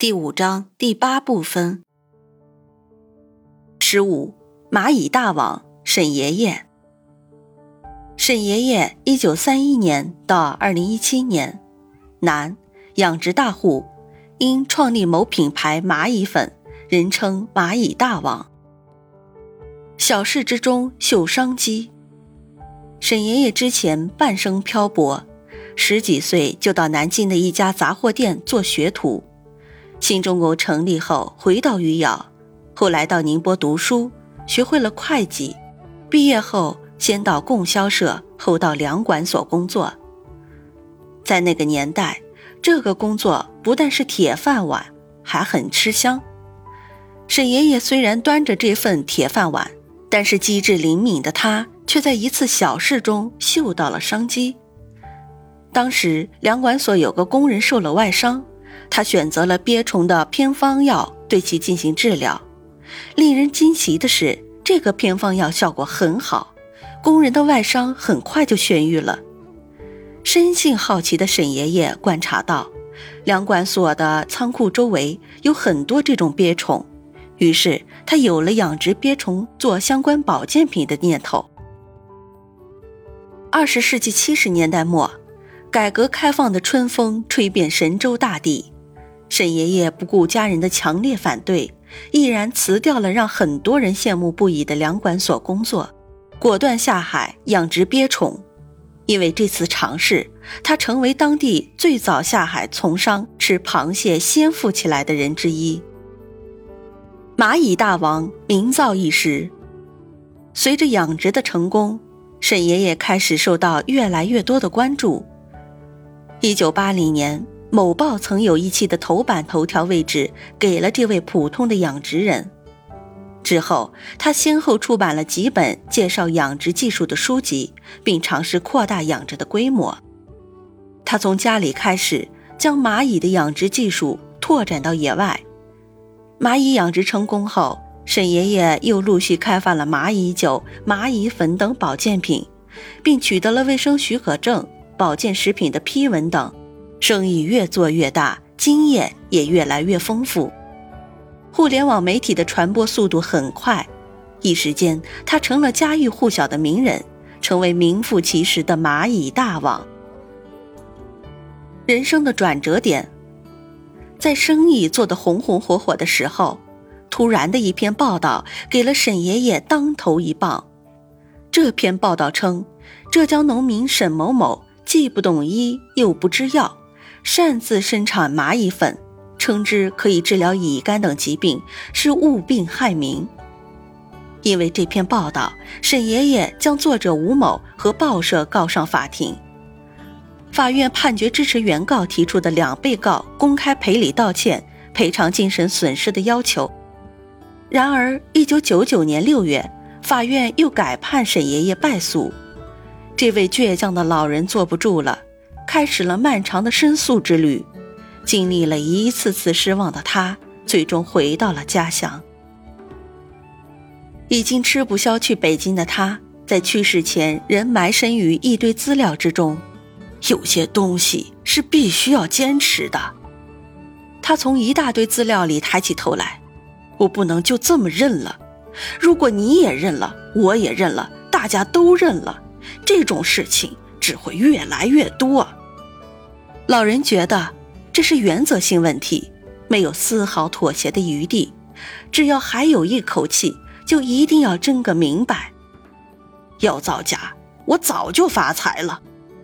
第五章第八部分。十五，蚂蚁大王沈爷爷。沈爷爷，一九三一年到二零一七年，男，养殖大户，因创立某品牌蚂蚁粉，人称蚂蚁大王。小事之中嗅商机。沈爷爷之前半生漂泊，十几岁就到南京的一家杂货店做学徒。新中国成立后，回到余姚，后来到宁波读书，学会了会计。毕业后，先到供销社，后到粮管所工作。在那个年代，这个工作不但是铁饭碗，还很吃香。沈爷爷虽然端着这份铁饭碗，但是机智灵敏的他，却在一次小事中嗅到了商机。当时粮管所有个工人受了外伤。他选择了鳖虫的偏方药对其进行治疗，令人惊奇的是，这个偏方药效果很好，工人的外伤很快就痊愈了。生性好奇的沈爷爷观察到，粮管所的仓库周围有很多这种鳖虫，于是他有了养殖鳖虫做相关保健品的念头。二十世纪七十年代末，改革开放的春风吹遍神州大地。沈爷爷不顾家人的强烈反对，毅然辞掉了让很多人羡慕不已的粮管所工作，果断下海养殖鳖虫。因为这次尝试，他成为当地最早下海从商、吃螃蟹先富起来的人之一。蚂蚁大王名噪一时。随着养殖的成功，沈爷爷开始受到越来越多的关注。一九八零年。某报曾有一期的头版头条位置给了这位普通的养殖人。之后，他先后出版了几本介绍养殖技术的书籍，并尝试扩大养殖的规模。他从家里开始，将蚂蚁的养殖技术拓展到野外。蚂蚁养殖成功后，沈爷爷又陆续开发了蚂蚁酒、蚂蚁粉等保健品，并取得了卫生许可证、保健食品的批文等。生意越做越大，经验也越来越丰富。互联网媒体的传播速度很快，一时间他成了家喻户晓的名人，成为名副其实的蚂蚁大王。人生的转折点，在生意做得红红火火的时候，突然的一篇报道给了沈爷爷当头一棒。这篇报道称，浙江农民沈某某既不懂医又不知药。擅自生产蚂蚁粉，称之可以治疗乙肝等疾病，是误病害民。因为这篇报道，沈爷爷将作者吴某和报社告上法庭。法院判决支持原告提出的两被告公开赔礼道歉、赔偿精神损失的要求。然而，一九九九年六月，法院又改判沈爷爷败诉。这位倔强的老人坐不住了。开始了漫长的申诉之旅，经历了一次次失望的他，最终回到了家乡。已经吃不消去北京的他，在去世前仍埋身于一堆资料之中。有些东西是必须要坚持的。他从一大堆资料里抬起头来，我不能就这么认了。如果你也认了，我也认了，大家都认了，这种事情只会越来越多。老人觉得这是原则性问题，没有丝毫妥协的余地。只要还有一口气，就一定要争个明白。要造假，我早就发财了。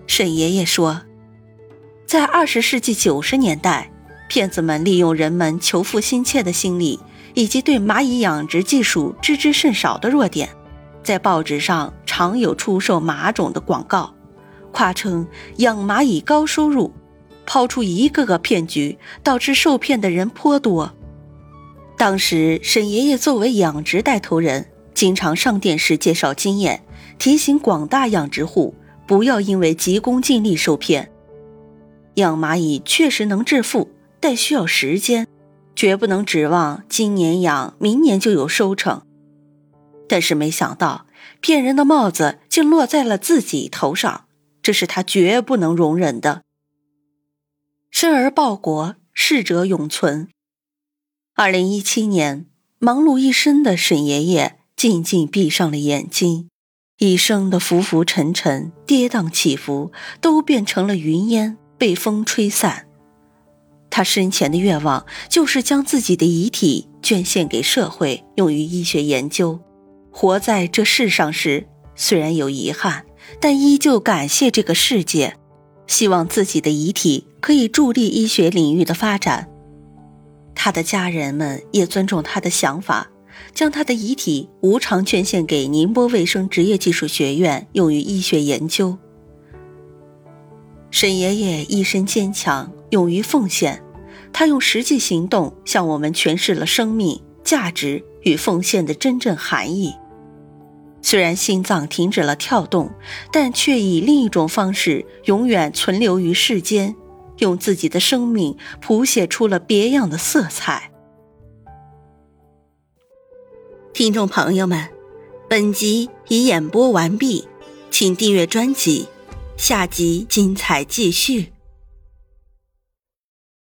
沈爷爷说，在二十世纪九十年代，骗子们利用人们求富心切的心理，以及对蚂蚁养殖技术知之甚少的弱点，在报纸上常有出售马种的广告，夸称养蚂蚁高收入。抛出一个个骗局，导致受骗的人颇多。当时沈爷爷作为养殖带头人，经常上电视介绍经验，提醒广大养殖户不要因为急功近利受骗。养蚂蚁确实能致富，但需要时间，绝不能指望今年养，明年就有收成。但是没想到，骗人的帽子竟落在了自己头上，这是他绝不能容忍的。生而报国，逝者永存。二零一七年，忙碌一生的沈爷爷静静闭上了眼睛，一生的浮浮沉沉、跌宕起伏，都变成了云烟，被风吹散。他生前的愿望就是将自己的遗体捐献给社会，用于医学研究。活在这世上时，虽然有遗憾，但依旧感谢这个世界，希望自己的遗体可以助力医学领域的发展。他的家人们也尊重他的想法，将他的遗体无偿捐献给宁波卫生职业技术学院，用于医学研究。沈爷爷一生坚强，勇于奉献，他用实际行动向我们诠释了生命价值与奉献的真正含义。虽然心脏停止了跳动，但却以另一种方式永远存留于世间，用自己的生命谱写出了别样的色彩。听众朋友们，本集已演播完毕，请订阅专辑，下集精彩继续。